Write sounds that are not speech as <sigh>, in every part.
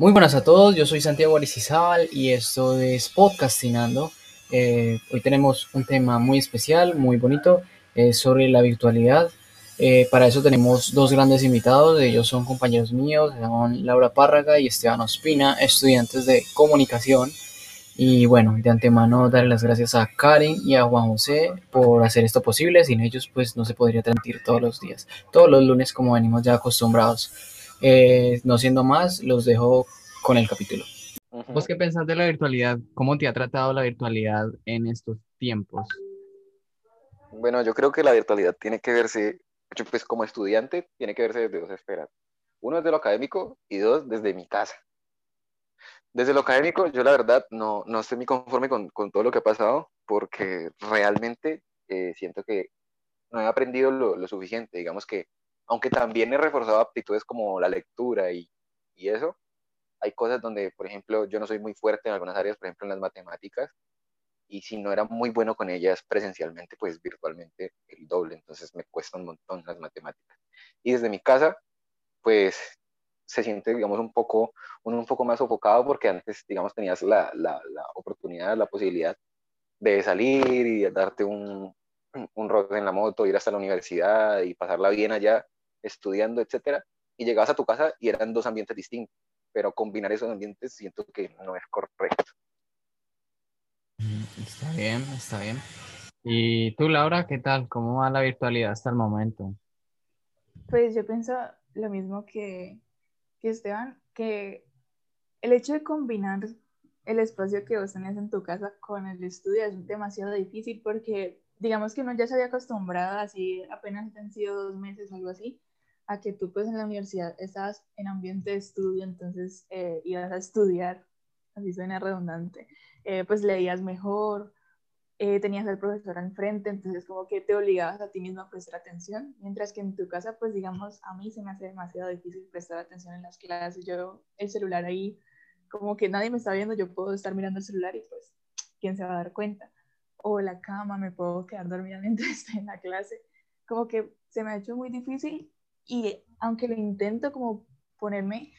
Muy buenas a todos, yo soy Santiago Aricizábal y esto es Podcastinando. Eh, hoy tenemos un tema muy especial, muy bonito, eh, sobre la virtualidad. Eh, para eso tenemos dos grandes invitados, ellos son compañeros míos, llaman Laura Párraga y Esteban Ospina, estudiantes de comunicación. Y bueno, de antemano darle las gracias a Karen y a Juan José por hacer esto posible. Sin ellos pues no se podría transmitir todos los días, todos los lunes como venimos ya acostumbrados. Eh, no siendo más, los dejo con el capítulo. ¿Vos qué pensás de la virtualidad? ¿Cómo te ha tratado la virtualidad en estos tiempos? Bueno, yo creo que la virtualidad tiene que verse, pues como estudiante, tiene que verse desde dos esferas. Uno desde lo académico y dos desde mi casa. Desde lo académico, yo la verdad no, no estoy muy conforme con, con todo lo que ha pasado porque realmente eh, siento que no he aprendido lo, lo, suficiente. Digamos que, aunque también he reforzado aptitudes como la lectura y, y eso, hay cosas donde, por ejemplo, yo no soy muy fuerte en algunas áreas, por ejemplo, en las matemáticas, y si no era muy bueno con ellas presencialmente, pues virtualmente el doble, entonces me cuesta un montón las matemáticas. Y desde mi casa, pues se siente, digamos, un poco, uno un poco más sofocado porque antes, digamos, tenías la, la, oportunidad, la posibilidad de salir y darte un, un rock en la moto, ir hasta la universidad y pasarla bien allá estudiando, etcétera, y llegabas a tu casa y eran dos ambientes distintos, pero combinar esos ambientes siento que no es correcto. Está bien, está bien. ¿Y tú, Laura, qué tal? ¿Cómo va la virtualidad hasta el momento? Pues yo pienso lo mismo que, que Esteban, que el hecho de combinar el espacio que vos tenés en tu casa con el estudio es demasiado difícil porque digamos que uno ya se había acostumbrado así, apenas han sido dos meses o algo así, a que tú pues en la universidad estabas en ambiente de estudio, entonces eh, ibas a estudiar, así suena redundante, eh, pues leías mejor, eh, tenías al profesor al frente, entonces como que te obligabas a ti mismo a prestar atención, mientras que en tu casa, pues digamos, a mí se me hace demasiado difícil prestar atención en las clases, yo el celular ahí, como que nadie me está viendo, yo puedo estar mirando el celular y pues, ¿quién se va a dar cuenta? O la cama, me puedo quedar dormida <laughs> mientras estoy en la clase, como que se me ha hecho muy difícil y aunque lo intento como ponerme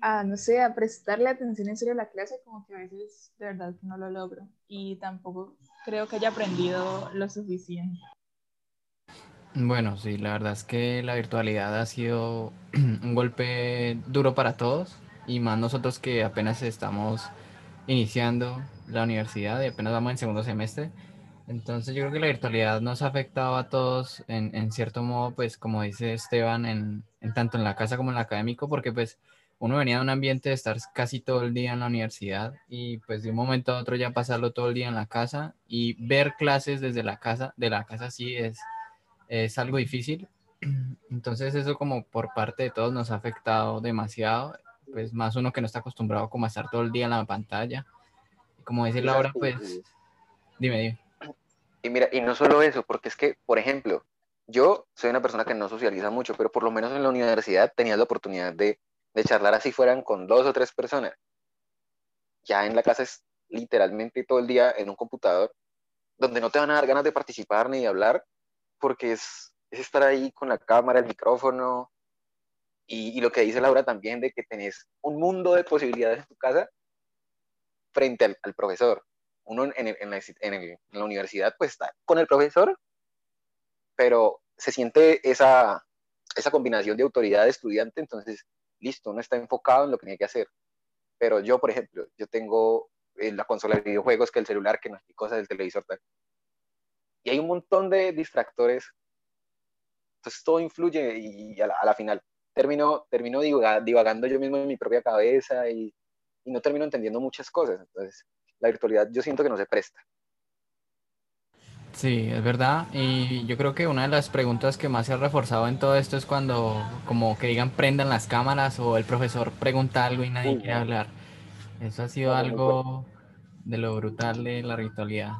a, no sé, a prestarle atención en serio a la clase, como que a veces de verdad no lo logro y tampoco creo que haya aprendido lo suficiente. Bueno, sí, la verdad es que la virtualidad ha sido <clears throat> un golpe duro para todos y más nosotros que apenas estamos iniciando la universidad y apenas vamos en segundo semestre. Entonces yo creo que la virtualidad nos ha afectado a todos en, en cierto modo, pues como dice Esteban, en, en, tanto en la casa como en el académico, porque pues uno venía de un ambiente de estar casi todo el día en la universidad y pues de un momento a otro ya pasarlo todo el día en la casa y ver clases desde la casa, de la casa sí es, es algo difícil. <clears throat> Entonces eso como por parte de todos nos ha afectado demasiado, pues más uno que no está acostumbrado como a estar todo el día en la pantalla. Como dice Laura, pues dime, dime. Y mira, y no solo eso, porque es que, por ejemplo, yo soy una persona que no socializa mucho, pero por lo menos en la universidad tenía la oportunidad de de charlar así fueran con dos o tres personas. Ya en la casa es literalmente todo el día en un computador, donde no te van a dar ganas de participar ni de hablar, porque es, es estar ahí con la cámara, el micrófono, y, lo que dice Laura también de que tenés un mundo de posibilidades en tu casa frente al profesor. Uno en, en, en, la, en, la, universidad pues está con el profesor, pero se siente esa, esa combinación de autoridad de estudiante, entonces listo, uno está enfocado en lo que tiene que hacer. Pero yo, por ejemplo, yo tengo en la consola de videojuegos que el celular, que no hay cosas del televisor. Tal. Y hay un montón de distractores. Entonces todo influye y a la, a la final termino, termino divagando yo mismo en mi propia cabeza y, y no termino entendiendo muchas cosas. Entonces la virtualidad yo siento que no se presta. Sí, es verdad. Y yo creo que una de las preguntas que más se ha reforzado en todo esto es cuando, como que digan, prendan las cámaras o el profesor pregunta algo y nadie quiere hablar. Eso ha sido algo de lo brutal de la virtualidad.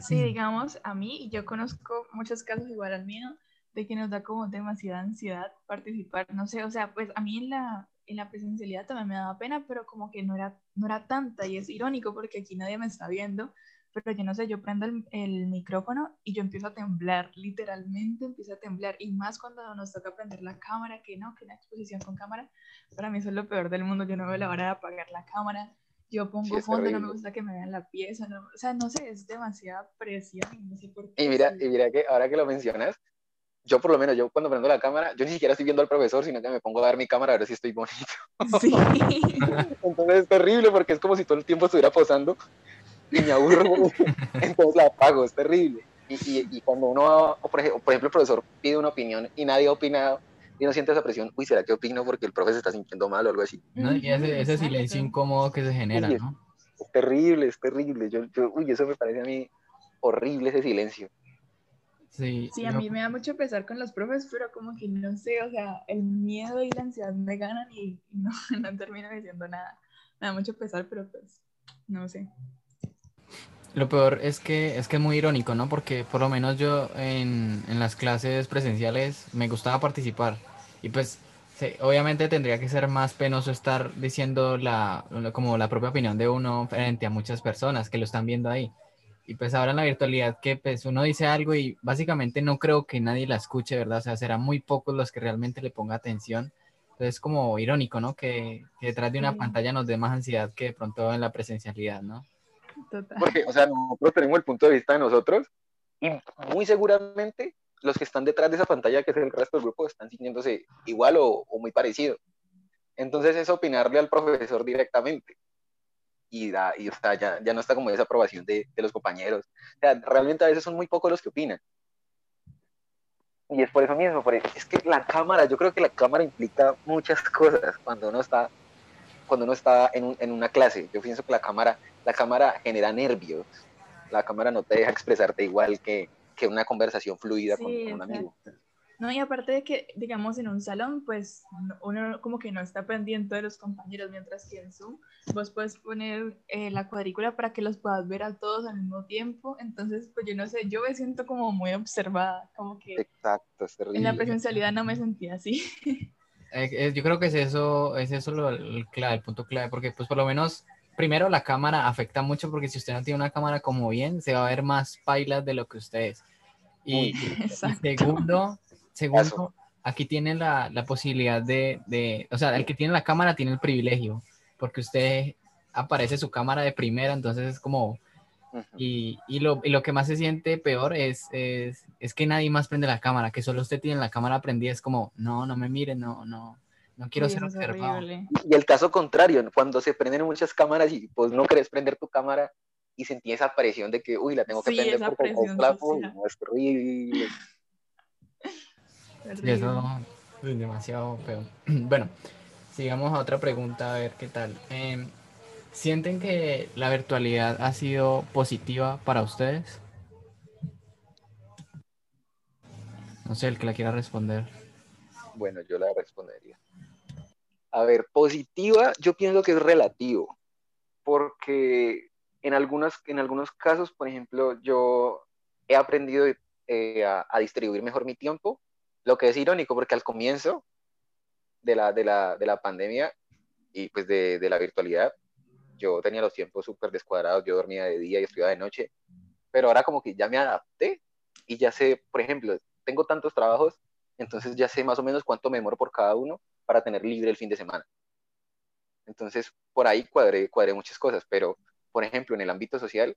Sí, digamos, a mí, yo conozco muchos casos igual al mío, de que nos da como demasiada ansiedad participar. No sé, o sea, pues a mí en la, en la presencialidad también me daba pena, pero como que no era, no era tanta y es irónico porque aquí nadie me está viendo pero yo no sé, yo prendo el, el, micrófono y yo empiezo a temblar, literalmente empiezo a temblar, y más cuando nos toca prender la cámara, que no, que una exposición con cámara, para mí eso es lo peor del mundo, yo no veo la hora de apagar la cámara, yo pongo fondo, no me gusta que me vean la pieza, no, o sea, no sé, es demasiada presión, no sé por qué. Y mira, y mira que ahora que lo mencionas, yo por lo menos, yo cuando prendo la cámara, yo ni siquiera estoy viendo al profesor, sino que me pongo a ver mi cámara a ver si estoy bonito. Sí. <laughs> Entonces es terrible porque es como si todo el tiempo estuviera posando y me aburro, <laughs> entonces la apago, es terrible. Y, y, y cuando uno, o por, ejemplo, por ejemplo, el profesor pide una opinión y nadie ha opinado, y uno siente esa presión, uy, ¿será que opino porque el profesor se está sintiendo mal o algo así? No, y ese, ese silencio incómodo que se genera, ¿no? Es, es terrible, es terrible. Yo, yo, uy, eso me parece a mí horrible, ese silencio. Sí, Sí, a yo- mí me da mucho pesar con los profes, pero como que no sé, o sea, el miedo y la ansiedad me ganan y y no, <laughs> no termino diciendo nada. Me da mucho pesar, pero pues, no sé. Lo peor es que es que es muy irónico, ¿no? Porque por lo menos yo en, en las clases presenciales me gustaba participar. Y pues sí, obviamente tendría que ser más penoso estar diciendo la, como la propia opinión de uno frente a muchas personas que lo están viendo ahí. Y pues ahora en la virtualidad que pues uno dice algo y básicamente no creo que nadie la escuche, ¿verdad? O sea, serán muy pocos los que realmente le ponga atención. Entonces es como irónico, ¿no? Que, que detrás de una Sí. pantalla nos dé más ansiedad que de pronto en la presencialidad, ¿no? Total. Porque, o sea, nosotros tenemos el punto de vista de nosotros y muy seguramente los que están detrás de esa pantalla, que es el resto del grupo, están sintiéndose igual o, o muy parecido. Entonces es opinarle al profesor directamente. Y, da, y o sea, ya, ya no está como esa aprobación de, de los compañeros. O sea, realmente a veces son muy pocos los que opinan. Y es por eso mismo, por- es que la cámara, yo creo que la cámara implica muchas cosas cuando uno está, cuando uno está en, un- en una clase. Yo pienso que la cámara, la cámara genera nervios. La cámara no te deja expresarte igual que, que una conversación fluida con, un amigo. exacto. No, y aparte de que, digamos, en un salón, pues no- uno como que no está pendiente de los compañeros, mientras que en Zoom vos puedes poner eh, la cuadrícula para que los puedas ver a todos al mismo tiempo. Entonces, pues yo no sé, yo me siento como muy observada, como que Exacto, es en la terrible. presencialidad no me sentía así. <laughs> Eh, eh, yo creo que es eso, es eso lo, el, clave, el punto clave, porque pues por lo menos, primero la cámara afecta mucho porque si usted no tiene una cámara como bien, se va a ver más pailas de lo que usted es. Y, <laughs> y segundo, segundo, Caso. aquí tiene la, la posibilidad de, de, o sea, el que tiene la cámara tiene el privilegio, porque usted aparece su cámara de primera, entonces es como, y, y, lo, y lo que más se siente peor es, es, es que nadie más prende la cámara, que solo usted tiene la cámara prendida, es como, no, no me miren, no, no, no quiero ser observado. Y el caso contrario, cuando se prenden muchas cámaras y pues no querés prender tu cámara y sentí esa presión de que, uy, la tengo que Sí, prender la- uy, social. no, es terrible. Y eso es demasiado feo. <clears throat> Bueno, sigamos a otra pregunta, a ver qué tal. Em, ¿Sienten que la virtualidad ha sido positiva para ustedes? No sé, el que la quiera responder. Bueno, yo la respondería. A ver, positiva, yo pienso que es relativo, porque en, algunas, en algunos casos, por ejemplo, yo he aprendido eh, a, a distribuir mejor mi tiempo, lo que es irónico, porque al comienzo de la, de la, de la pandemia y pues de, de la virtualidad, yo tenía los tiempos súper descuadrados, yo dormía de día y estudiaba de noche, pero ahora como que ya me adapté y ya sé, por ejemplo, tengo tantos trabajos, entonces ya sé más o menos cuánto me demoro por cada uno para tener libre el fin de semana. Entonces, por ahí cuadré, cuadré muchas cosas, pero, por ejemplo, en el ámbito social,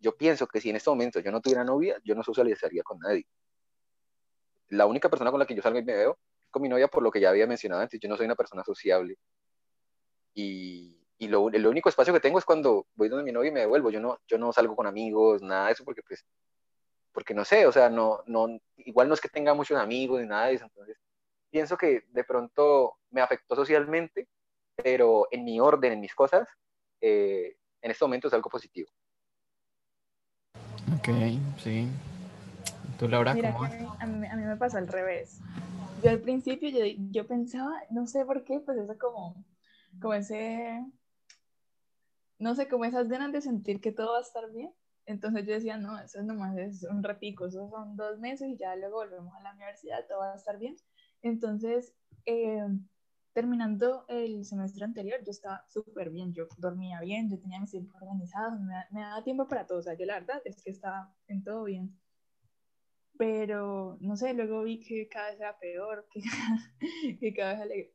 yo pienso que si en este momento yo no tuviera novia, yo no socializaría con nadie. La única persona con la que yo salgo y me veo es con mi novia, por lo que ya había mencionado antes, yo no soy una persona sociable. Y, y lo, el único espacio que tengo es cuando voy donde mi novia y me devuelvo. Yo no, yo no salgo con amigos, nada de eso, porque pues, porque no sé, o sea, no, no, igual no es que tenga muchos amigos ni nada de eso. Entonces, pienso que de pronto me afectó socialmente, pero en mi orden, en mis cosas, eh, en este momento es algo positivo. Ok, sí. ¿Tú, Laura, Mira, cómo a mí- a mí me pasó al revés. Yo al principio yo, yo pensaba, no sé por qué, pues eso como, como ese, no sé, como esas ganas de sentir que todo va a estar bien. Entonces yo decía, no, eso nomás es un ratico, eso son dos meses y ya luego volvemos a la universidad, todo va a estar bien. Entonces, eh, terminando el semestre anterior, yo estaba súper bien, yo dormía bien, yo tenía mis tiempos organizados, me, me, daba tiempo para todo, o sea, yo la verdad es que estaba en todo bien. Pero, no sé, luego vi que cada vez era peor, que, <laughs> que cada vez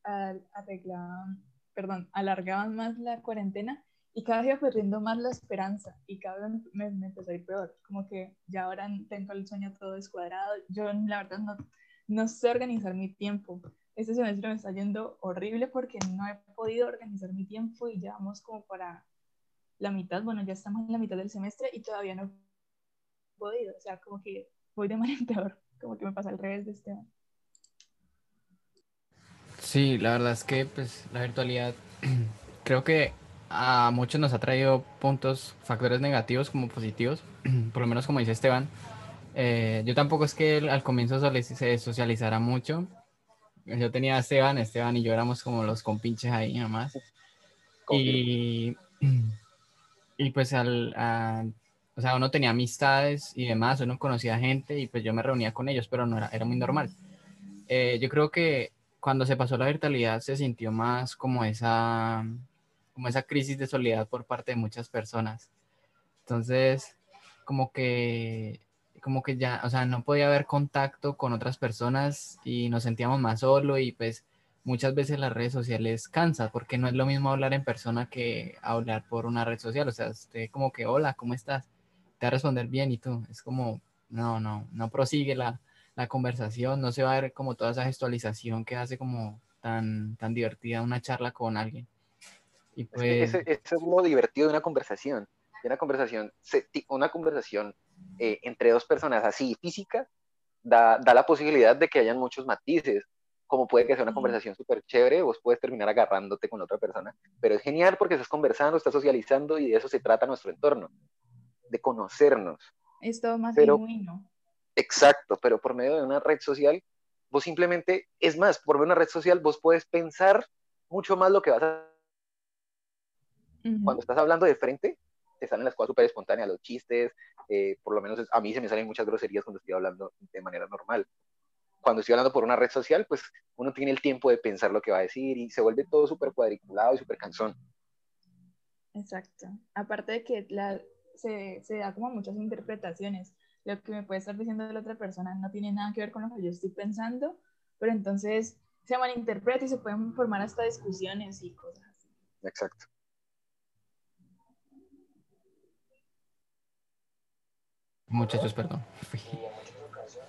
arreglaban, perdón, alargaban más la cuarentena y cada vez iba perdiendo más la esperanza y cada vez me, me, empezó a ir peor, como que ya ahora tengo el sueño todo descuadrado, yo la verdad no, no sé organizar mi tiempo, este semestre me está yendo horrible porque no he podido organizar mi tiempo y ya vamos como para la mitad, bueno, ya estamos en la mitad del semestre y todavía no he podido, o sea, como que voy de mal en peor, <laughs> como que me pasa al revés de este año. Sí, la verdad es que pues la virtualidad <clears throat> creo que a muchos nos ha traído puntos, factores negativos como positivos, <clears throat> por lo menos como dice Esteban. Eh, yo tampoco es que al comienzo se socializara mucho, yo tenía a Esteban, Esteban y yo éramos como los compinches ahí nomás. Y, <clears throat> y pues al, o sea, uno tenía amistades y demás, uno conocía gente y pues yo me reunía con ellos, pero no era, era muy normal. Eh, yo creo que cuando se pasó la virtualidad se sintió más como esa, como esa crisis de soledad por parte de muchas personas. Entonces, como que como que ya, o sea, no podía haber contacto con otras personas y nos sentíamos más solo y pues muchas veces las redes sociales cansan porque no es lo mismo hablar en persona que hablar por una red social, o sea, usted como que, hola, ¿cómo estás? Te va a responder bien y tú, es como, no, no, no prosigue la, la conversación, no se va a ver como toda esa gestualización que hace como tan, tan divertida una charla con alguien. Y pues... Es, es, es divertido de una conversación, de una conversación, una conversación eh, entre dos personas así física, da, da, la posibilidad de que hayan muchos matices, como puede que sea una conversación súper chévere, vos puedes terminar agarrándote con otra persona, pero es genial porque estás conversando, estás socializando y de eso se trata nuestro entorno, de conocernos. Es todo más pero, genuino. Exacto, pero por medio de una red social, vos simplemente, es más, por medio de una red social, vos puedes pensar mucho más lo que vas a... Uh -huh. Cuando estás hablando de frente, te salen las cosas súper espontáneas, los chistes, eh, por lo menos a mí se me salen muchas groserías cuando estoy hablando de manera normal. Cuando estoy hablando por una red social, pues uno tiene el tiempo de pensar lo que va a decir y se vuelve todo súper cuadriculado y súper cansón. Exacto. Aparte de que la, se, se da como muchas interpretaciones. Lo que me puede estar diciendo la otra persona no tiene nada que ver con lo que yo estoy pensando, pero entonces se malinterpreta y se pueden formar hasta discusiones y cosas así. Exacto. Muchachos, perdón. <laughs>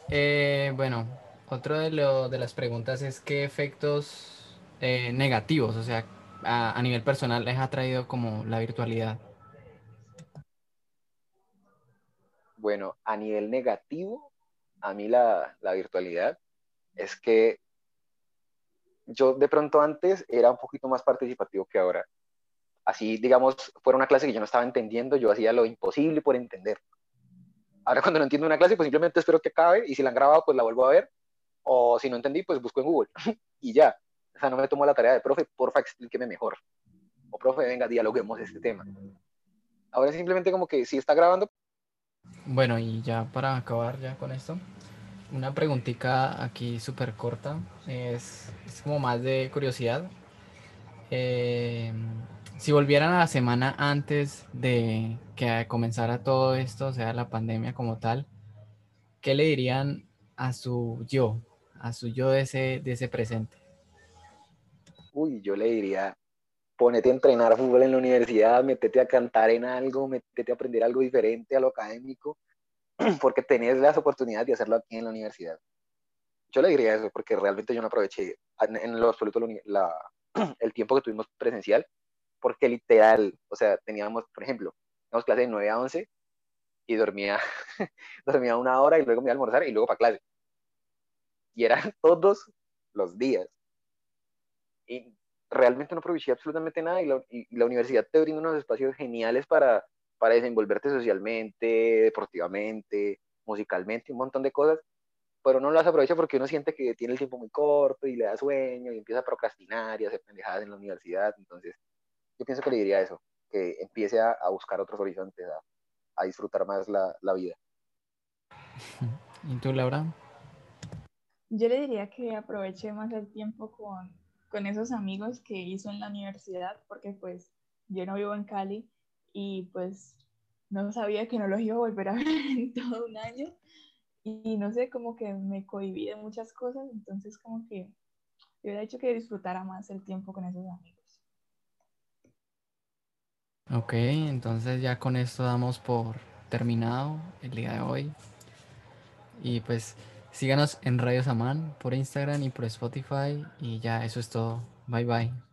Eh, bueno, otro de, lo, de las preguntas es qué efectos eh, negativos, o sea, a, a, nivel personal les ha traído como la virtualidad. Bueno, a nivel negativo, a mí la, virtualidad es que yo de pronto antes era un poquito más participativo que ahora. Así, digamos, fuera una clase que yo no estaba entendiendo, yo hacía lo imposible por entender Ahora cuando no entiendo una clase, pues simplemente espero que acabe y si la han grabado, pues la vuelvo a ver. O si no entendí, pues busco en Google <laughs> y ya. O sea, no me tomo la tarea de, profe, porfa, explíqueme mejor. O profe, venga, dialoguemos este tema. Ahora simplemente como que si está grabando. Bueno, y ya para acabar ya con esto, una preguntita aquí súper corta. Es, es, como más de curiosidad. Eh, si volvieran a la semana antes de que comenzara todo esto, o sea, la pandemia como tal, ¿qué le dirían a su yo, a su yo de ese, de ese presente? Uy, yo le diría, ponete a entrenar fútbol en la universidad, métete a cantar en algo, métete a aprender algo diferente a lo académico, <clears throat> porque tenés las oportunidades de hacerlo aquí en la universidad. Yo le diría eso, porque realmente yo no aproveché en lo absoluto la, <clears throat> el tiempo que tuvimos presencial porque literal, o sea, teníamos, por ejemplo, teníamos clase de 9 a 11 y dormía, <laughs> dormía una hora y luego me iba a almorzar y luego para clase. Y eran <laughs> todos los días. Y realmente no aproveché absolutamente nada y la, y la, universidad te brinda unos espacios geniales para, para desenvolverte socialmente, deportivamente, musicalmente, un montón de cosas, pero no las aprovecha porque uno siente que tiene el tiempo muy corto y le da sueño y empieza a procrastinar y a hacer pendejadas en la universidad, entonces yo pienso que le diría eso, que empiece a, a buscar otros horizontes, a, a disfrutar más la, la, vida. <laughs> ¿Y tú, Laura? Yo le diría que aproveche más el tiempo con, con esos amigos que hizo en la universidad, porque pues yo no vivo en Cali y pues no sabía que no los iba a volver a <laughs> ver en todo un año y no sé, como que me cohibí de muchas cosas, entonces como que hubiera hecho que disfrutara más el tiempo con esos amigos. Ok, entonces ya con esto damos por terminado el día de hoy. Y pues síganos en Radio Samán por Instagram y por Spotify. Y ya eso es todo. Bye bye.